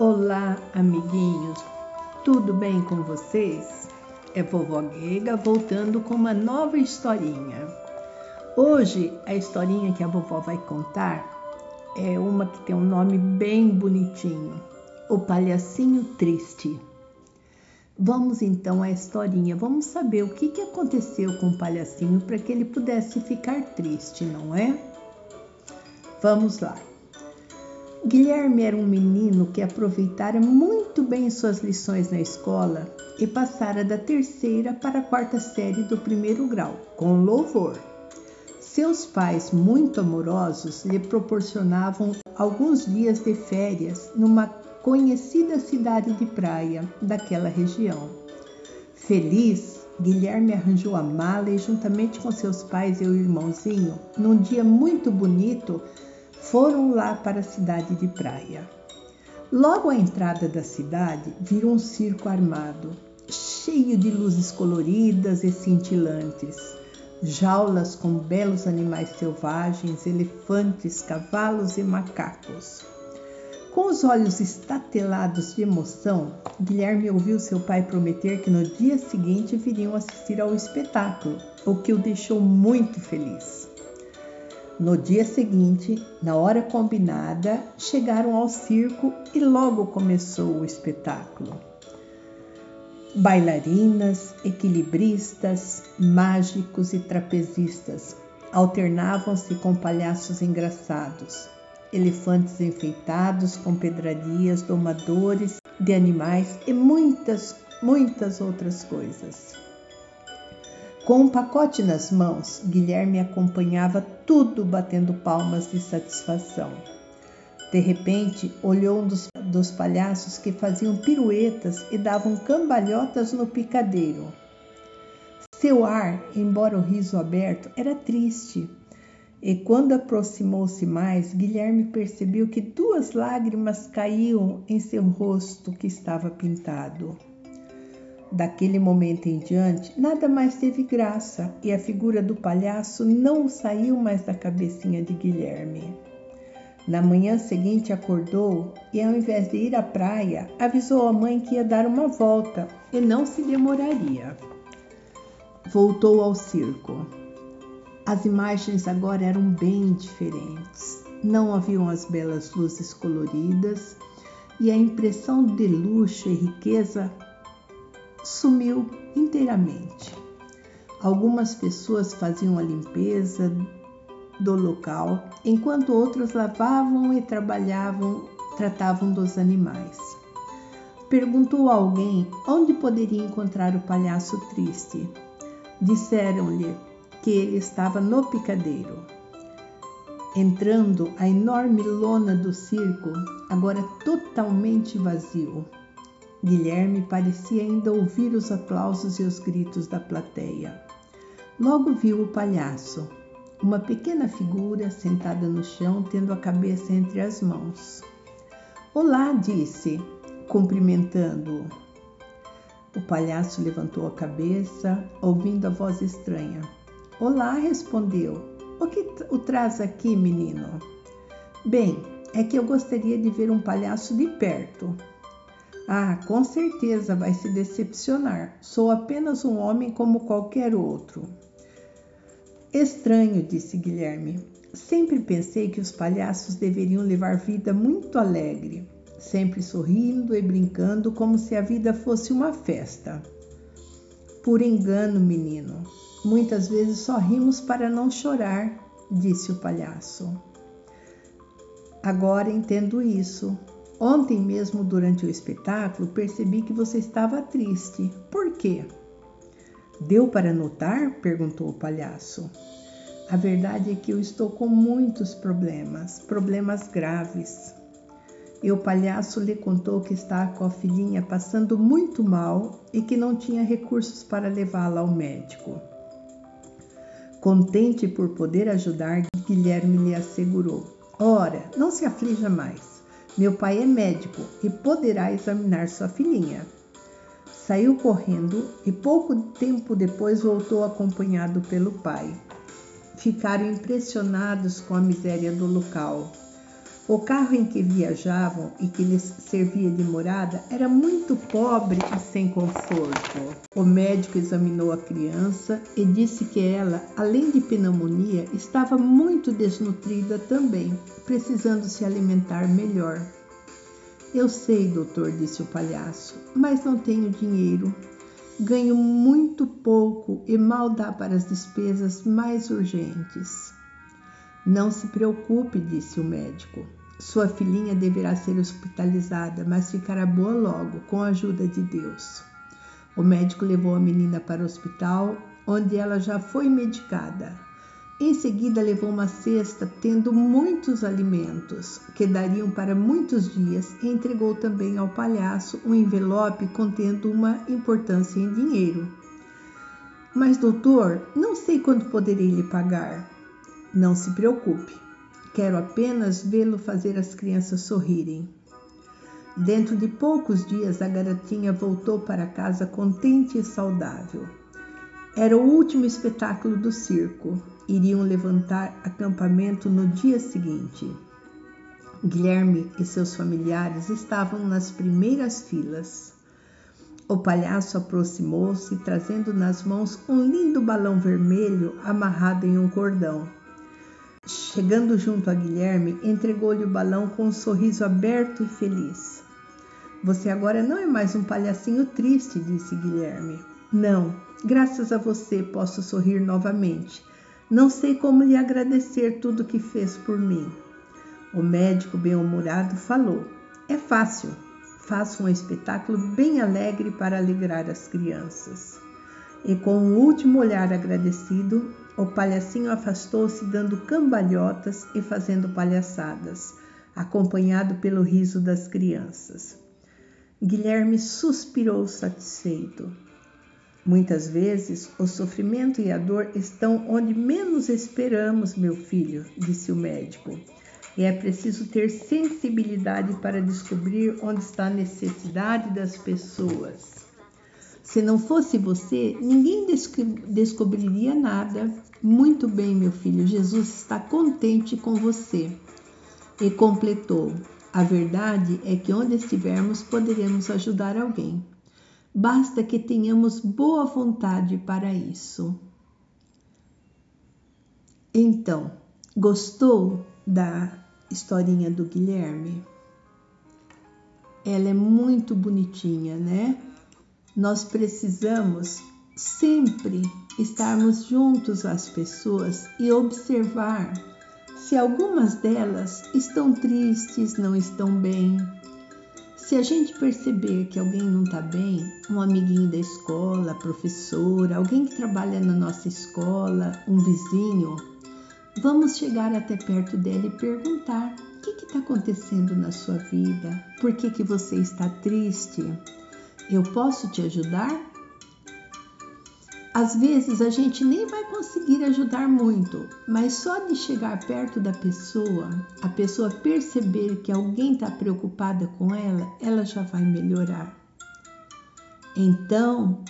Olá, amiguinhos, tudo bem com vocês? É vovó Grega voltando com uma nova historinha. Hoje, a historinha que a vovó vai contar é uma que tem um nome bem bonitinho: O Palhacinho Triste. Vamos então à historinha, vamos saber o que, que aconteceu com o palhacinho para que ele pudesse ficar triste, não é? Vamos lá. Guilherme era um menino que aproveitara muito bem suas lições na escola e passara da terceira para a quarta série do primeiro grau, com louvor. Seus pais, muito amorosos, lhe proporcionavam alguns dias de férias numa conhecida cidade de praia daquela região. Feliz, Guilherme arranjou a mala e, juntamente com seus pais e o irmãozinho, num dia muito bonito, foram lá para a cidade de praia. Logo à entrada da cidade, viram um circo armado, cheio de luzes coloridas e cintilantes, jaulas com belos animais selvagens, elefantes, cavalos e macacos. Com os olhos estatelados de emoção, Guilherme ouviu seu pai prometer que no dia seguinte viriam assistir ao espetáculo, o que o deixou muito feliz. No dia seguinte, na hora combinada, chegaram ao circo e logo começou o espetáculo. Bailarinas, equilibristas, mágicos e trapezistas alternavam-se com palhaços engraçados, elefantes enfeitados com pedrarias, domadores de animais e muitas, muitas outras coisas. Com um pacote nas mãos, Guilherme acompanhava tudo batendo palmas de satisfação. De repente, olhou um dos, dos palhaços que faziam piruetas e davam cambalhotas no picadeiro. Seu ar, embora o riso aberto, era triste. E quando aproximou-se mais, Guilherme percebeu que duas lágrimas caíam em seu rosto que estava pintado. Daquele momento em diante, nada mais teve graça e a figura do palhaço não saiu mais da cabecinha de Guilherme. Na manhã seguinte acordou e, ao invés de ir à praia, avisou a mãe que ia dar uma volta e não se demoraria. Voltou ao circo. As imagens agora eram bem diferentes. Não haviam as belas luzes coloridas e a impressão de luxo e riqueza sumiu inteiramente. Algumas pessoas faziam a limpeza do local, enquanto outros lavavam e trabalhavam, tratavam dos animais. Perguntou a alguém onde poderia encontrar o palhaço triste. Disseram-lhe que ele estava no picadeiro. Entrando a enorme lona do circo, agora totalmente vazio, Guilherme parecia ainda ouvir os aplausos e os gritos da plateia. Logo viu o palhaço, uma pequena figura sentada no chão, tendo a cabeça entre as mãos. Olá, disse, cumprimentando-o. O palhaço levantou a cabeça, ouvindo a voz estranha. Olá, respondeu. O que o traz aqui, menino? Bem, é que eu gostaria de ver um palhaço de perto. Ah, com certeza vai se decepcionar. Sou apenas um homem como qualquer outro. Estranho, disse Guilherme. Sempre pensei que os palhaços deveriam levar vida muito alegre, sempre sorrindo e brincando como se a vida fosse uma festa. Por engano, menino. Muitas vezes só rimos para não chorar, disse o palhaço. Agora entendo isso, Ontem mesmo, durante o espetáculo, percebi que você estava triste. Por quê? Deu para notar? perguntou o palhaço. A verdade é que eu estou com muitos problemas, problemas graves. E o palhaço lhe contou que está com a filhinha passando muito mal e que não tinha recursos para levá-la ao médico. Contente por poder ajudar, Guilherme lhe assegurou: Ora, não se aflija mais. Meu pai é médico e poderá examinar sua filhinha. Saiu correndo e pouco tempo depois voltou acompanhado pelo pai. Ficaram impressionados com a miséria do local. O carro em que viajavam e que lhes servia de morada era muito pobre e sem conforto. O médico examinou a criança e disse que ela, além de pneumonia, estava muito desnutrida também, precisando se alimentar melhor. Eu sei, doutor, disse o palhaço, mas não tenho dinheiro. Ganho muito pouco e mal dá para as despesas mais urgentes. Não se preocupe, disse o médico. Sua filhinha deverá ser hospitalizada, mas ficará boa logo, com a ajuda de Deus. O médico levou a menina para o hospital, onde ela já foi medicada. Em seguida, levou uma cesta tendo muitos alimentos, que dariam para muitos dias, e entregou também ao palhaço um envelope contendo uma importância em dinheiro. Mas, doutor, não sei quando poderei lhe pagar. Não se preocupe, quero apenas vê-lo fazer as crianças sorrirem. Dentro de poucos dias, a garotinha voltou para casa contente e saudável. Era o último espetáculo do circo. Iriam levantar acampamento no dia seguinte. Guilherme e seus familiares estavam nas primeiras filas. O palhaço aproximou-se, trazendo nas mãos um lindo balão vermelho amarrado em um cordão. Chegando junto a Guilherme, entregou-lhe o balão com um sorriso aberto e feliz. Você agora não é mais um palhacinho triste, disse Guilherme. Não, graças a você posso sorrir novamente. Não sei como lhe agradecer tudo que fez por mim. O médico bem-humorado falou: É fácil. Faço um espetáculo bem alegre para alegrar as crianças. E com um último olhar agradecido, o palhacinho afastou-se dando cambalhotas e fazendo palhaçadas, acompanhado pelo riso das crianças. Guilherme suspirou satisfeito. Muitas vezes o sofrimento e a dor estão onde menos esperamos, meu filho, disse o médico. E é preciso ter sensibilidade para descobrir onde está a necessidade das pessoas. Se não fosse você, ninguém descobriria nada. Muito bem, meu filho, Jesus está contente com você. E completou: A verdade é que onde estivermos poderemos ajudar alguém. Basta que tenhamos boa vontade para isso. Então, gostou da historinha do Guilherme? Ela é muito bonitinha, né? Nós precisamos sempre estarmos juntos às pessoas e observar se algumas delas estão tristes, não estão bem. Se a gente perceber que alguém não está bem, um amiguinho da escola, professora, alguém que trabalha na nossa escola, um vizinho, vamos chegar até perto dela e perguntar: o que está acontecendo na sua vida? Por que, que você está triste? Eu posso te ajudar? Às vezes a gente nem vai conseguir ajudar muito, mas só de chegar perto da pessoa, a pessoa perceber que alguém está preocupada com ela, ela já vai melhorar. Então,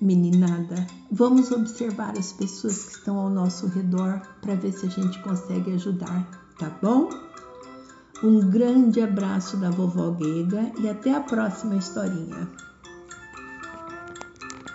meninada, vamos observar as pessoas que estão ao nosso redor para ver se a gente consegue ajudar, tá bom? Um grande abraço da vovó Guega e até a próxima historinha.